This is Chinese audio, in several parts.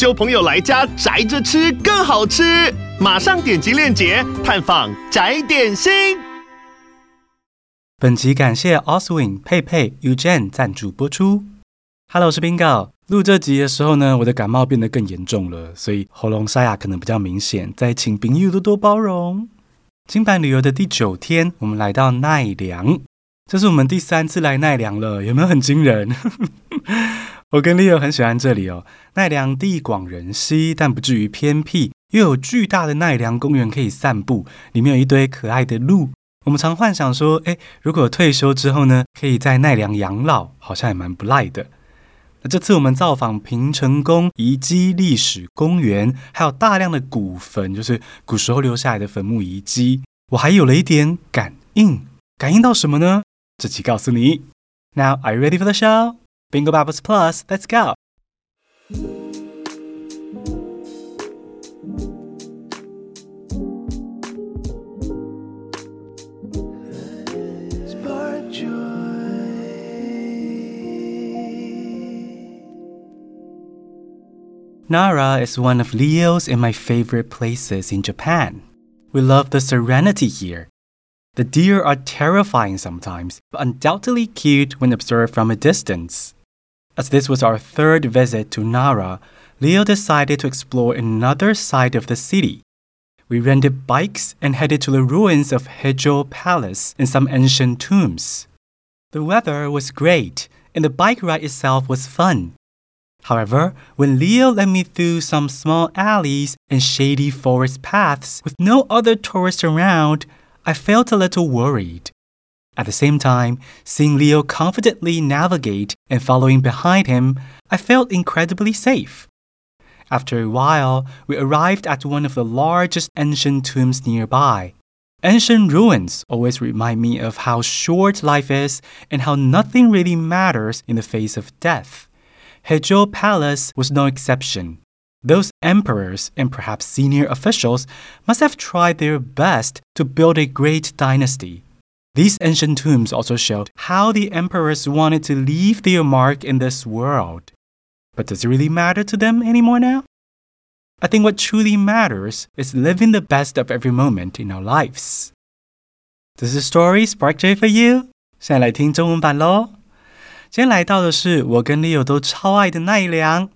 揪朋友来家宅着吃更好吃。马上点击链接探访宅点心。本集感谢 Oswin、佩佩、Eugen 赞助播出。Hello，我是 Bingo。录这集的时候呢，我的感冒变得更严重了，所以喉咙沙哑可能比较明显，再请朋友多多包容。金版旅游的第九天，我们来到奈良，这是我们第三次来奈良了，有没有很惊人？我跟 Leo 很喜欢这里哦，奈良地广人稀，但不至于偏僻。又有巨大的奈良公园可以散步，里面有一堆可爱的鹿。我们常幻想说，诶，如果退休之后呢，可以在奈良养老，好像也蛮不赖的。那这次我们造访平成宫遗迹历史公园，还有大量的古坟，就是古时候留下来的坟墓遗迹。我还有了一点感应，感应到什么呢？这期告诉你。Now, are you ready for the show? Bingo Bubbles Plus, let's go. Nara is one of Leo's and my favorite places in Japan. We love the serenity here. The deer are terrifying sometimes, but undoubtedly cute when observed from a distance. As this was our third visit to Nara, Leo decided to explore another side of the city. We rented bikes and headed to the ruins of Heijo Palace and some ancient tombs. The weather was great, and the bike ride itself was fun. However, when Leo led me through some small alleys and shady forest paths with no other tourists around, I felt a little worried. At the same time, seeing Leo confidently navigate and following behind him, I felt incredibly safe. After a while, we arrived at one of the largest ancient tombs nearby. Ancient ruins always remind me of how short life is and how nothing really matters in the face of death. Heijo Palace was no exception. Those emperors and perhaps senior officials must have tried their best to build a great dynasty. These ancient tombs also showed how the emperors wanted to leave their mark in this world. But does it really matter to them anymore now? I think what truly matters is living the best of every moment in our lives. Does the story spark joy for you? 现在来听中文版喽。今天来到的是我跟 Leo 都超爱的奈良。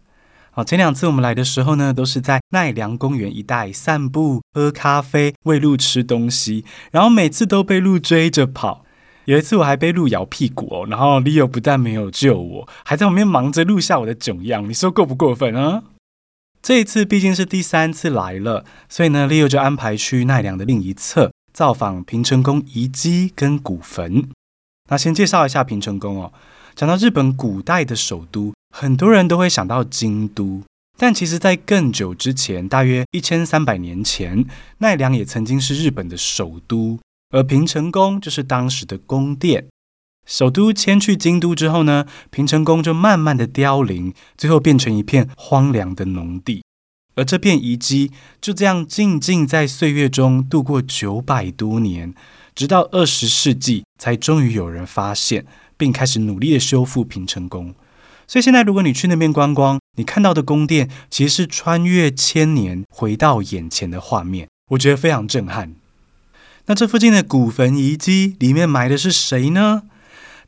好，前两次我们来的时候呢，都是在奈良公园一带散步、喝咖啡、喂鹿吃东西，然后每次都被鹿追着跑。有一次我还被鹿咬屁股哦，然后 Leo 不但没有救我，还在旁边忙着录下我的囧样。你说过不过分啊？这一次毕竟是第三次来了，所以呢，Leo 就安排去奈良的另一侧造访平成宫遗迹跟古坟。那先介绍一下平成宫哦。讲到日本古代的首都，很多人都会想到京都，但其实，在更久之前，大约一千三百年前，奈良也曾经是日本的首都，而平成宫就是当时的宫殿。首都迁去京都之后呢，平成宫就慢慢的凋零，最后变成一片荒凉的农地，而这片遗迹就这样静静在岁月中度过九百多年，直到二十世纪才终于有人发现。并开始努力的修复平成宫，所以现在如果你去那边观光，你看到的宫殿其实是穿越千年回到眼前的画面，我觉得非常震撼。那这附近的古坟遗迹里面埋的是谁呢？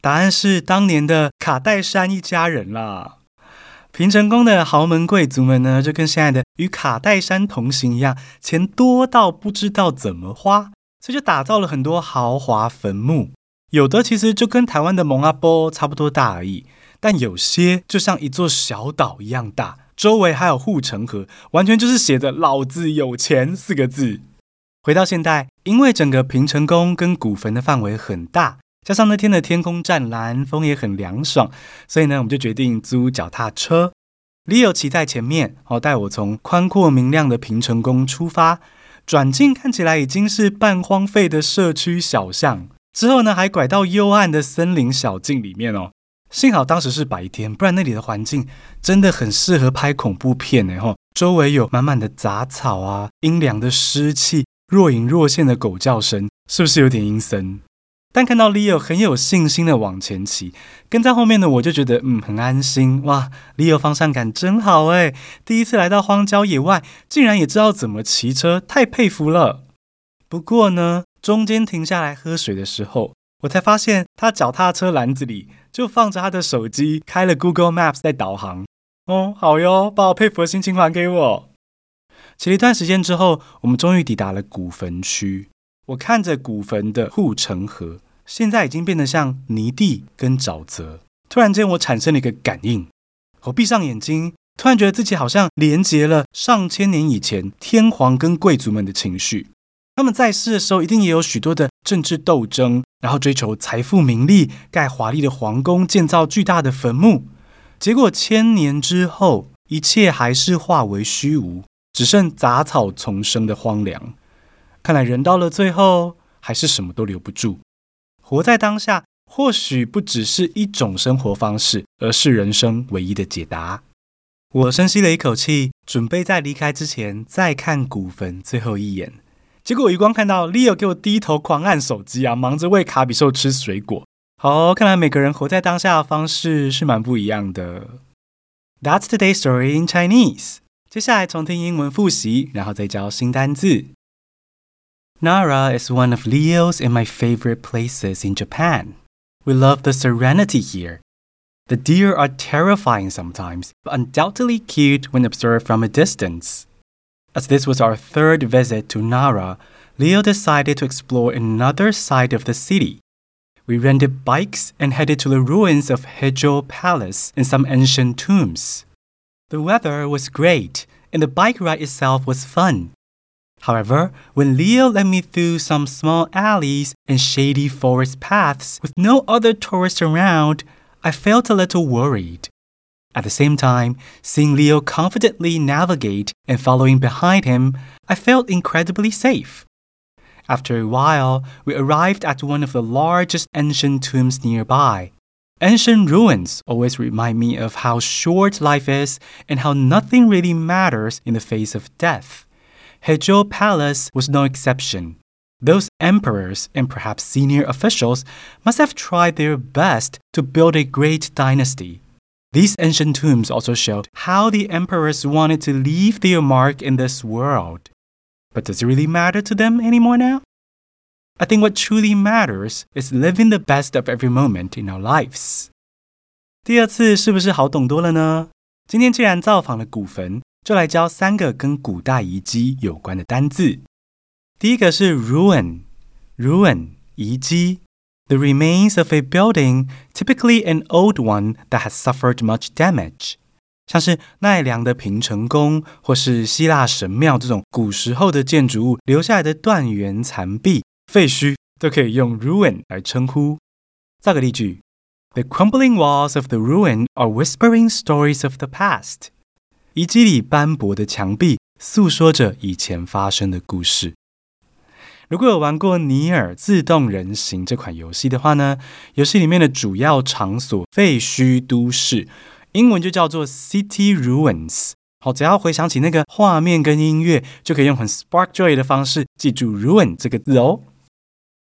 答案是当年的卡戴珊一家人啦。平成宫的豪门贵族们呢，就跟现在的与卡戴珊同行一样，钱多到不知道怎么花，所以就打造了很多豪华坟墓。有的其实就跟台湾的蒙阿波差不多大而已，但有些就像一座小岛一样大，周围还有护城河，完全就是写着“老子有钱”四个字。回到现代，因为整个平城宫跟古坟的范围很大，加上那天的天空湛蓝，风也很凉爽，所以呢，我们就决定租脚踏车。Leo 骑在前面，好带我从宽阔明亮的平城宫出发，转进看起来已经是半荒废的社区小巷，之后呢还拐到幽暗的森林小径里面哦。幸好当时是白天，不然那里的环境真的很适合拍恐怖片呢。吼，周围有满满的杂草啊，阴凉的湿气，若隐若现的狗叫声，是不是有点阴森？但看到 Leo 很有信心的往前骑，跟在后面的我就觉得嗯很安心哇，Leo 方向感真好诶，第一次来到荒郊野外，竟然也知道怎么骑车，太佩服了。不过呢，中间停下来喝水的时候，我才发现他脚踏车篮子里。就放着他的手机，开了 Google Maps 在导航。哦，好哟，把我佩服的心情还给我。骑了一段时间之后，我们终于抵达了古坟区。我看着古坟的护城河，现在已经变得像泥地跟沼泽。突然间，我产生了一个感应。我闭上眼睛，突然觉得自己好像连接了上千年以前天皇跟贵族们的情绪。他们在世的时候，一定也有许多的政治斗争。然后追求财富名利，盖华丽的皇宫，建造巨大的坟墓，结果千年之后，一切还是化为虚无，只剩杂草丛生的荒凉。看来人到了最后，还是什么都留不住。活在当下，或许不只是一种生活方式，而是人生唯一的解答。我深吸了一口气，准备在离开之前再看古坟最后一眼。结果我一光看到 Leo 给我低头狂按手机啊，忙着喂卡比兽吃水果。好，看来每个人活在当下的方式是蛮不一样的。That's today's story in Chinese。接下来重听英文复习，然后再教新单字。Nara is one of Leo's and my favorite places in Japan. We love the serenity here. The deer are terrifying sometimes, but undoubtedly cute when observed from a distance. As this was our third visit to Nara, Leo decided to explore another side of the city. We rented bikes and headed to the ruins of Hejo Palace and some ancient tombs. The weather was great, and the bike ride itself was fun. However, when Leo led me through some small alleys and shady forest paths with no other tourists around, I felt a little worried. At the same time, seeing Leo confidently navigate and following behind him, I felt incredibly safe. After a while, we arrived at one of the largest ancient tombs nearby. Ancient ruins always remind me of how short life is and how nothing really matters in the face of death. Hejo Palace was no exception. Those emperors and perhaps senior officials must have tried their best to build a great dynasty. These ancient tombs also showed how the emperors wanted to leave their mark in this world. But does it really matter to them anymore now? I think what truly matters is living the best of every moment in our lives. 第二次是不是好懂多了呢？今天既然造访了古坟，就来教三个跟古代遗迹有关的单字。第一个是 ruin，ruin 遗迹。The remains of a building, typically an old one that has suffered much damage，像是奈良的平成宫或是希腊神庙这种古时候的建筑物留下来的断垣残壁、废墟，都可以用 ruin 来称呼。造个例句：The crumbling walls of the ruin are whispering stories of the past。遗迹里斑驳的墙壁诉说着以前发生的故事。 如果有玩过《尼尔：自动人形》这款游戏的话呢，游戏里面的主要场所废墟都市，英文就叫做 City Ruins。好，只要回想起那个画面跟音乐，就可以用很 Spark Joy 的方式记住 Ruin 这个字哦。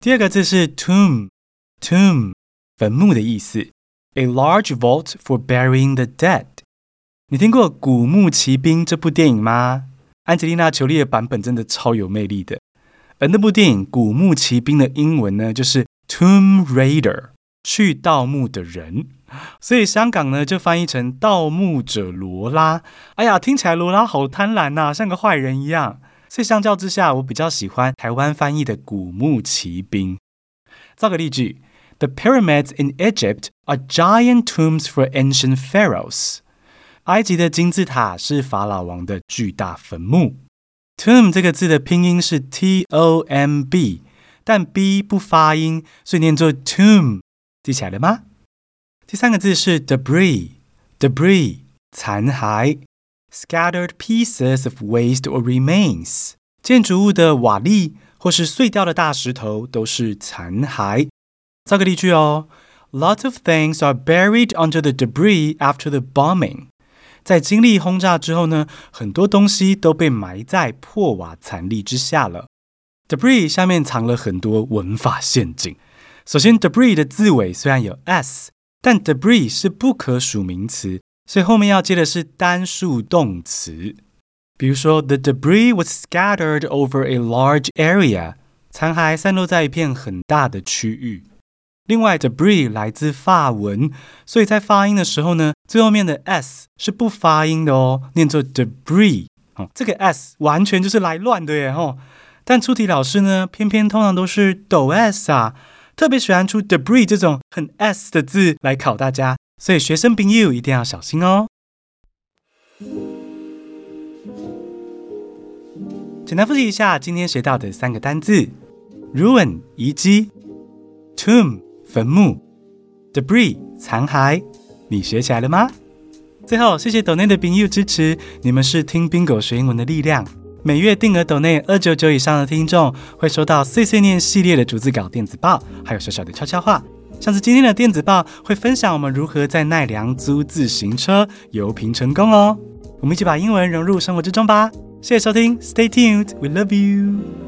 第二个字是 Tomb，Tomb 坟墓的意思，A large vault for burying the dead。你听过《古墓奇兵》这部电影吗？安吉丽娜·裘丽的版本真的超有魅力的。而那部电影《古墓奇兵》的英文呢，就是 Tomb Raider，去盗墓的人，所以香港呢就翻译成盗墓者罗拉。哎呀，听起来罗拉好贪婪呐、啊，像个坏人一样。所以相较之下，我比较喜欢台湾翻译的《古墓奇兵》。造个例句：The pyramids in Egypt are giant tombs for ancient pharaohs。埃及的金字塔是法老王的巨大坟墓。Tomb 这个字的拼音是 T O M B，但 B 不发音，所以念作 tomb，记起来了吗？第三个字是 debris，debris 残骸，scattered pieces of waste or remains。建筑物的瓦砾或是碎掉的大石头都是残骸。造个例句哦，Lots of things are buried under the debris after the bombing。在经历轰炸之后呢，很多东西都被埋在破瓦残礫之下了。Debris 下面藏了很多文法陷阱。首先，debris 的字尾虽然有 s，但 debris 是不可数名词，所以后面要接的是单数动词。比如说，the debris was scattered over a large area，残骸散落在一片很大的区域。另外，debris 来自法文，所以在发音的时候呢，最后面的 s 是不发音的哦，念作 debris。哦，这个 s 完全就是来乱的耶！吼，但出题老师呢，偏偏通常都是抖 s 啊。特别喜欢出 debris 这种很 s 的字来考大家，所以学生朋友一定要小心哦。简单复习一下今天学到的三个单字：ruin 遗迹，tomb 坟墓，debris 残骸。你学起来了吗？最后，谢谢抖内的朋友支持，你们是听 Bingo 学英文的力量。每月定额抖内二九九以上的听众会收到碎碎念系列的逐字稿电子报，还有小小的悄悄话。像是今天的电子报会分享我们如何在奈良租自行车游评成功哦。我们一起把英文融入生活之中吧。谢谢收听，Stay tuned，We love you。